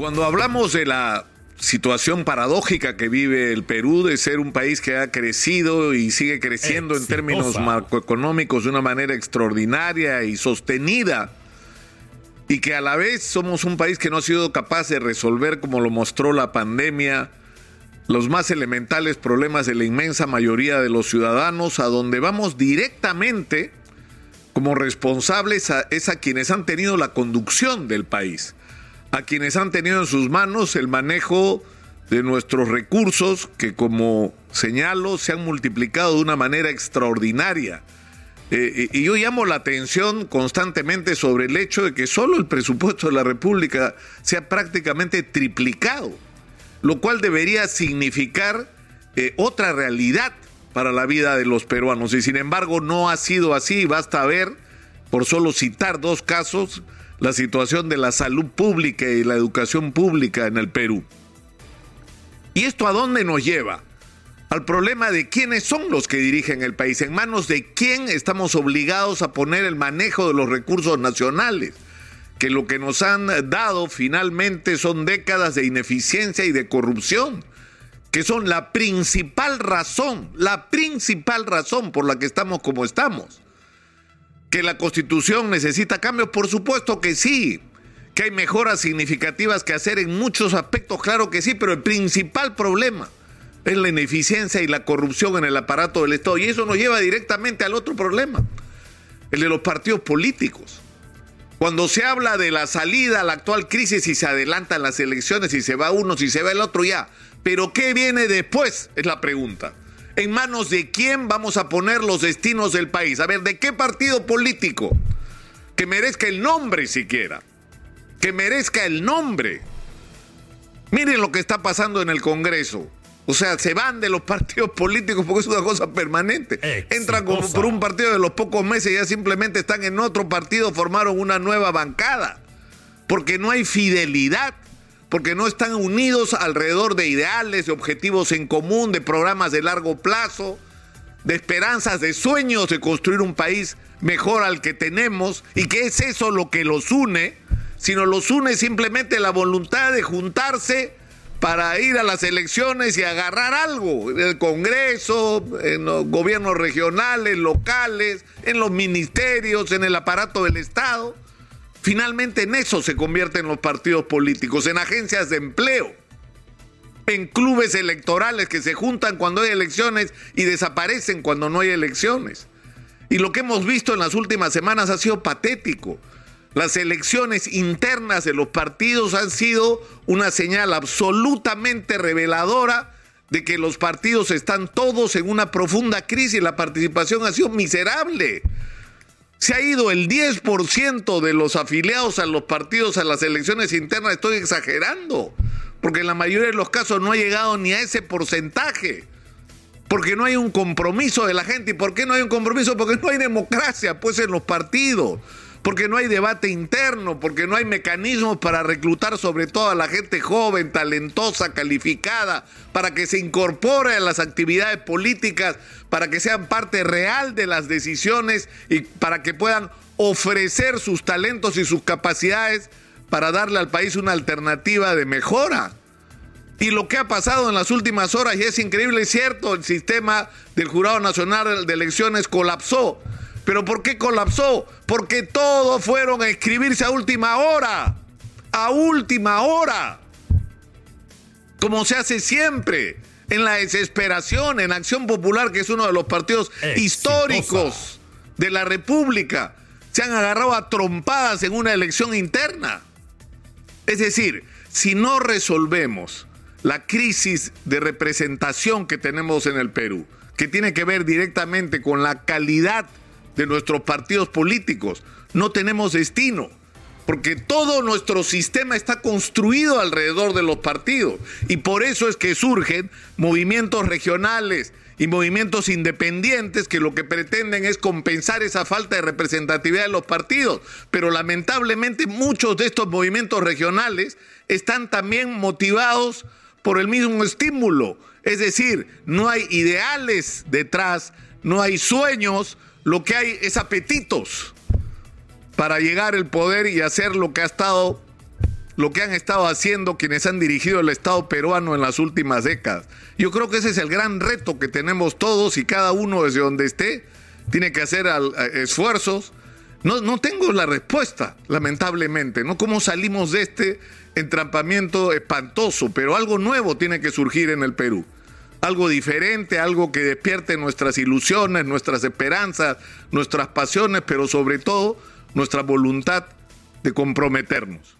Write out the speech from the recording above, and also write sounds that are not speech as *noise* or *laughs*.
Cuando hablamos de la situación paradójica que vive el Perú de ser un país que ha crecido y sigue creciendo en términos macroeconómicos de una manera extraordinaria y sostenida, y que a la vez somos un país que no ha sido capaz de resolver, como lo mostró la pandemia, los más elementales problemas de la inmensa mayoría de los ciudadanos, a donde vamos directamente como responsables a, es a quienes han tenido la conducción del país a quienes han tenido en sus manos el manejo de nuestros recursos que, como señalo, se han multiplicado de una manera extraordinaria. Eh, y yo llamo la atención constantemente sobre el hecho de que solo el presupuesto de la República se ha prácticamente triplicado, lo cual debería significar eh, otra realidad para la vida de los peruanos. Y sin embargo no ha sido así, basta ver, por solo citar dos casos, la situación de la salud pública y la educación pública en el Perú. ¿Y esto a dónde nos lleva? Al problema de quiénes son los que dirigen el país, en manos de quién estamos obligados a poner el manejo de los recursos nacionales, que lo que nos han dado finalmente son décadas de ineficiencia y de corrupción, que son la principal razón, la principal razón por la que estamos como estamos que la constitución necesita cambios, por supuesto que sí, que hay mejoras significativas que hacer en muchos aspectos, claro que sí, pero el principal problema es la ineficiencia y la corrupción en el aparato del Estado. Y eso nos lleva directamente al otro problema, el de los partidos políticos. Cuando se habla de la salida a la actual crisis y se adelantan las elecciones y se va uno, si se va el otro ya. Pero ¿qué viene después? Es la pregunta en manos de quién vamos a poner los destinos del país. A ver, ¿de qué partido político? Que merezca el nombre siquiera. Que merezca el nombre. Miren lo que está pasando en el Congreso. O sea, se van de los *laughs* partidos políticos porque es una cosa permanente. Entran como por un partido de los pocos meses y ya simplemente están en otro partido, formaron una nueva bancada. Porque no hay fidelidad porque no están unidos alrededor de ideales, de objetivos en común, de programas de largo plazo, de esperanzas, de sueños de construir un país mejor al que tenemos, y que es eso lo que los une, sino los une simplemente la voluntad de juntarse para ir a las elecciones y agarrar algo, en el Congreso, en los gobiernos regionales, locales, en los ministerios, en el aparato del Estado. Finalmente en eso se convierten los partidos políticos, en agencias de empleo, en clubes electorales que se juntan cuando hay elecciones y desaparecen cuando no hay elecciones. Y lo que hemos visto en las últimas semanas ha sido patético. Las elecciones internas de los partidos han sido una señal absolutamente reveladora de que los partidos están todos en una profunda crisis. La participación ha sido miserable. Se ha ido el 10% de los afiliados a los partidos a las elecciones internas, estoy exagerando, porque en la mayoría de los casos no ha llegado ni a ese porcentaje, porque no hay un compromiso de la gente. ¿Y por qué no hay un compromiso? Porque no hay democracia, pues, en los partidos porque no hay debate interno, porque no hay mecanismos para reclutar sobre todo a la gente joven, talentosa, calificada, para que se incorpore a las actividades políticas, para que sean parte real de las decisiones y para que puedan ofrecer sus talentos y sus capacidades para darle al país una alternativa de mejora. Y lo que ha pasado en las últimas horas, y es increíble, es cierto, el sistema del Jurado Nacional de Elecciones colapsó ¿Pero por qué colapsó? Porque todos fueron a escribirse a última hora. A última hora. Como se hace siempre. En la desesperación, en Acción Popular, que es uno de los partidos históricos de la República, se han agarrado a trompadas en una elección interna. Es decir, si no resolvemos la crisis de representación que tenemos en el Perú, que tiene que ver directamente con la calidad de nuestros partidos políticos. No tenemos destino, porque todo nuestro sistema está construido alrededor de los partidos. Y por eso es que surgen movimientos regionales y movimientos independientes que lo que pretenden es compensar esa falta de representatividad de los partidos. Pero lamentablemente muchos de estos movimientos regionales están también motivados por el mismo estímulo. Es decir, no hay ideales detrás, no hay sueños, lo que hay es apetitos para llegar al poder y hacer lo que ha estado lo que han estado haciendo quienes han dirigido el Estado peruano en las últimas décadas. Yo creo que ese es el gran reto que tenemos todos y cada uno desde donde esté tiene que hacer esfuerzos. No, no tengo la respuesta, lamentablemente, ¿no? ¿Cómo salimos de este entrampamiento espantoso? Pero algo nuevo tiene que surgir en el Perú. Algo diferente, algo que despierte nuestras ilusiones, nuestras esperanzas, nuestras pasiones, pero sobre todo nuestra voluntad de comprometernos.